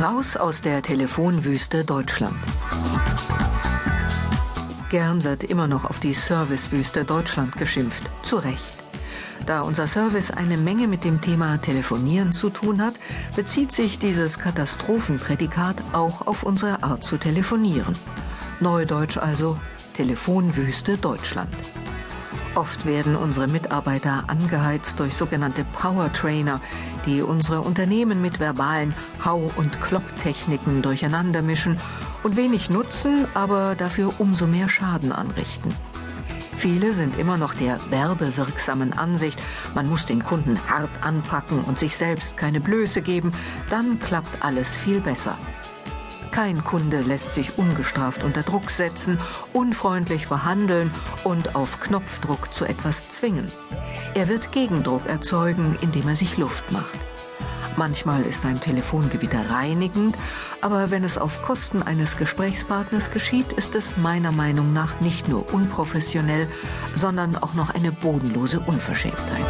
Raus aus der Telefonwüste Deutschland. Gern wird immer noch auf die Servicewüste Deutschland geschimpft. Zu Recht. Da unser Service eine Menge mit dem Thema Telefonieren zu tun hat, bezieht sich dieses Katastrophenprädikat auch auf unsere Art zu telefonieren. Neudeutsch also Telefonwüste Deutschland. Oft werden unsere Mitarbeiter angeheizt durch sogenannte Powertrainer, die unsere Unternehmen mit verbalen Hau- und Klopptechniken durcheinander mischen und wenig nutzen, aber dafür umso mehr Schaden anrichten. Viele sind immer noch der werbewirksamen Ansicht, man muss den Kunden hart anpacken und sich selbst keine Blöße geben, dann klappt alles viel besser. Kein Kunde lässt sich ungestraft unter Druck setzen, unfreundlich behandeln und auf Knopfdruck zu etwas zwingen. Er wird Gegendruck erzeugen, indem er sich Luft macht. Manchmal ist ein Telefongewitter reinigend, aber wenn es auf Kosten eines Gesprächspartners geschieht, ist es meiner Meinung nach nicht nur unprofessionell, sondern auch noch eine bodenlose Unverschämtheit.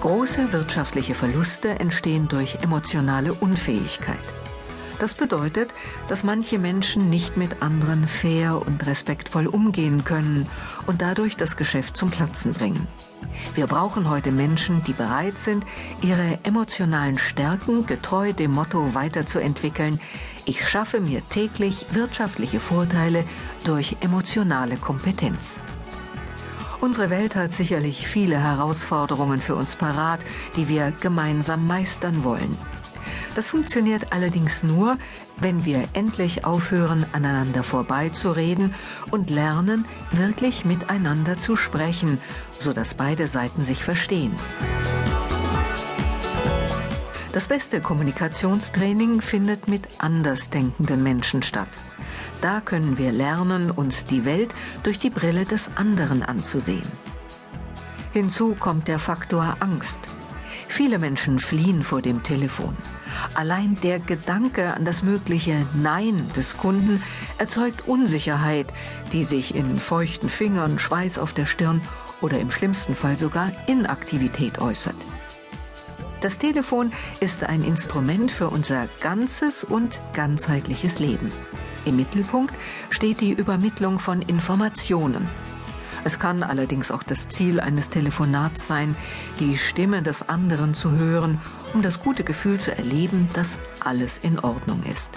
Große wirtschaftliche Verluste entstehen durch emotionale Unfähigkeit. Das bedeutet, dass manche Menschen nicht mit anderen fair und respektvoll umgehen können und dadurch das Geschäft zum Platzen bringen. Wir brauchen heute Menschen, die bereit sind, ihre emotionalen Stärken getreu dem Motto weiterzuentwickeln, ich schaffe mir täglich wirtschaftliche Vorteile durch emotionale Kompetenz. Unsere Welt hat sicherlich viele Herausforderungen für uns parat, die wir gemeinsam meistern wollen. Das funktioniert allerdings nur, wenn wir endlich aufhören, aneinander vorbeizureden und lernen, wirklich miteinander zu sprechen, sodass beide Seiten sich verstehen. Das beste Kommunikationstraining findet mit andersdenkenden Menschen statt. Da können wir lernen, uns die Welt durch die Brille des anderen anzusehen. Hinzu kommt der Faktor Angst. Viele Menschen fliehen vor dem Telefon. Allein der Gedanke an das mögliche Nein des Kunden erzeugt Unsicherheit, die sich in feuchten Fingern, Schweiß auf der Stirn oder im schlimmsten Fall sogar Inaktivität äußert. Das Telefon ist ein Instrument für unser ganzes und ganzheitliches Leben. Im Mittelpunkt steht die Übermittlung von Informationen. Es kann allerdings auch das Ziel eines Telefonats sein, die Stimme des anderen zu hören, um das gute Gefühl zu erleben, dass alles in Ordnung ist.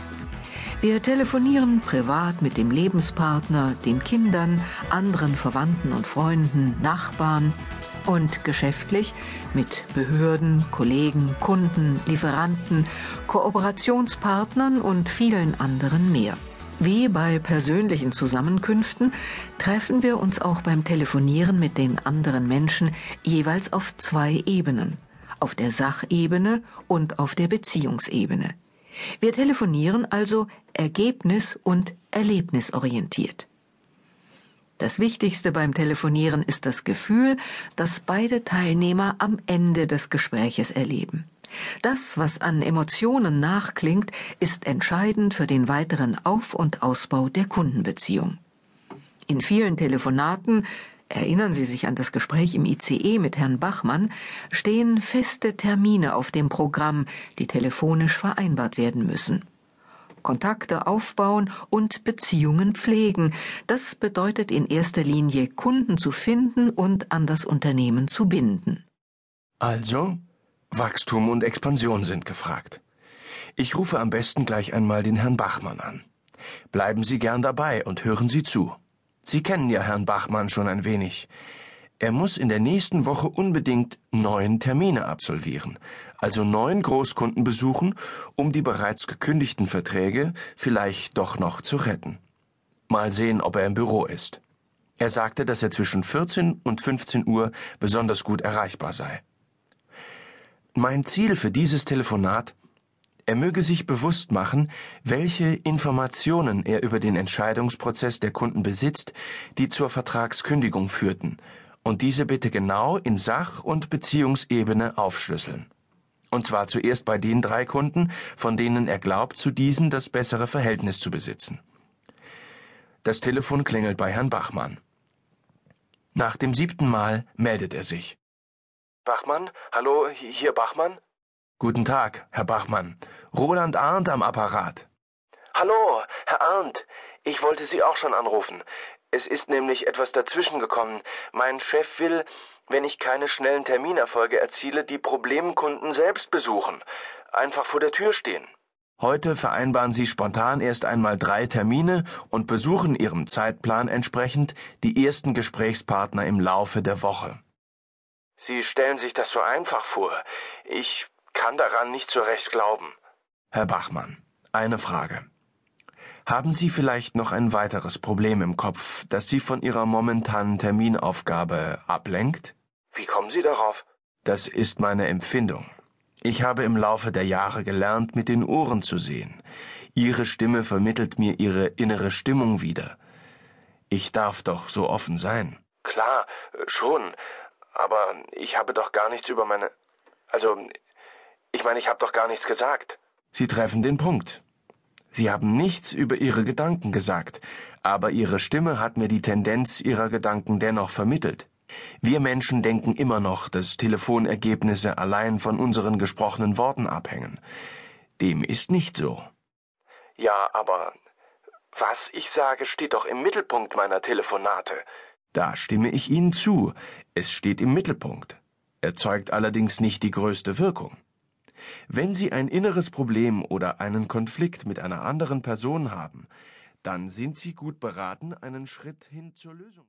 Wir telefonieren privat mit dem Lebenspartner, den Kindern, anderen Verwandten und Freunden, Nachbarn und geschäftlich mit Behörden, Kollegen, Kunden, Lieferanten, Kooperationspartnern und vielen anderen mehr. Wie bei persönlichen Zusammenkünften treffen wir uns auch beim Telefonieren mit den anderen Menschen jeweils auf zwei Ebenen, auf der Sachebene und auf der Beziehungsebene. Wir telefonieren also ergebnis- und erlebnisorientiert. Das Wichtigste beim Telefonieren ist das Gefühl, das beide Teilnehmer am Ende des Gespräches erleben. Das, was an Emotionen nachklingt, ist entscheidend für den weiteren Auf- und Ausbau der Kundenbeziehung. In vielen Telefonaten Erinnern Sie sich an das Gespräch im ICE mit Herrn Bachmann, stehen feste Termine auf dem Programm, die telefonisch vereinbart werden müssen. Kontakte aufbauen und Beziehungen pflegen. Das bedeutet in erster Linie, Kunden zu finden und an das Unternehmen zu binden. Also, Wachstum und Expansion sind gefragt. Ich rufe am besten gleich einmal den Herrn Bachmann an. Bleiben Sie gern dabei und hören Sie zu. Sie kennen ja Herrn Bachmann schon ein wenig. Er muss in der nächsten Woche unbedingt neun Termine absolvieren, also neun Großkunden besuchen, um die bereits gekündigten Verträge vielleicht doch noch zu retten. Mal sehen, ob er im Büro ist. Er sagte, dass er zwischen 14 und 15 Uhr besonders gut erreichbar sei. Mein Ziel für dieses Telefonat, er möge sich bewusst machen, welche Informationen er über den Entscheidungsprozess der Kunden besitzt, die zur Vertragskündigung führten, und diese bitte genau in Sach- und Beziehungsebene aufschlüsseln. Und zwar zuerst bei den drei Kunden, von denen er glaubt, zu diesen das bessere Verhältnis zu besitzen. Das Telefon klingelt bei Herrn Bachmann. Nach dem siebten Mal meldet er sich. Bachmann? Hallo, hier Bachmann? Guten Tag, Herr Bachmann. Roland Arndt am Apparat. Hallo, Herr Arndt. Ich wollte Sie auch schon anrufen. Es ist nämlich etwas dazwischen gekommen. Mein Chef will, wenn ich keine schnellen Terminerfolge erziele, die Problemkunden selbst besuchen. Einfach vor der Tür stehen. Heute vereinbaren Sie spontan erst einmal drei Termine und besuchen Ihrem Zeitplan entsprechend die ersten Gesprächspartner im Laufe der Woche. Sie stellen sich das so einfach vor. Ich kann daran nicht so recht glauben. Herr Bachmann, eine Frage. Haben Sie vielleicht noch ein weiteres Problem im Kopf, das Sie von Ihrer momentanen Terminaufgabe ablenkt? Wie kommen Sie darauf? Das ist meine Empfindung. Ich habe im Laufe der Jahre gelernt, mit den Ohren zu sehen. Ihre Stimme vermittelt mir Ihre innere Stimmung wieder. Ich darf doch so offen sein. Klar, schon. Aber ich habe doch gar nichts über meine. Also, ich meine, ich habe doch gar nichts gesagt. Sie treffen den Punkt. Sie haben nichts über Ihre Gedanken gesagt, aber Ihre Stimme hat mir die Tendenz Ihrer Gedanken dennoch vermittelt. Wir Menschen denken immer noch, dass Telefonergebnisse allein von unseren gesprochenen Worten abhängen. Dem ist nicht so. Ja, aber was ich sage, steht doch im Mittelpunkt meiner Telefonate. Da stimme ich Ihnen zu. Es steht im Mittelpunkt, erzeugt allerdings nicht die größte Wirkung. Wenn Sie ein inneres Problem oder einen Konflikt mit einer anderen Person haben, dann sind Sie gut beraten, einen Schritt hin zur Lösung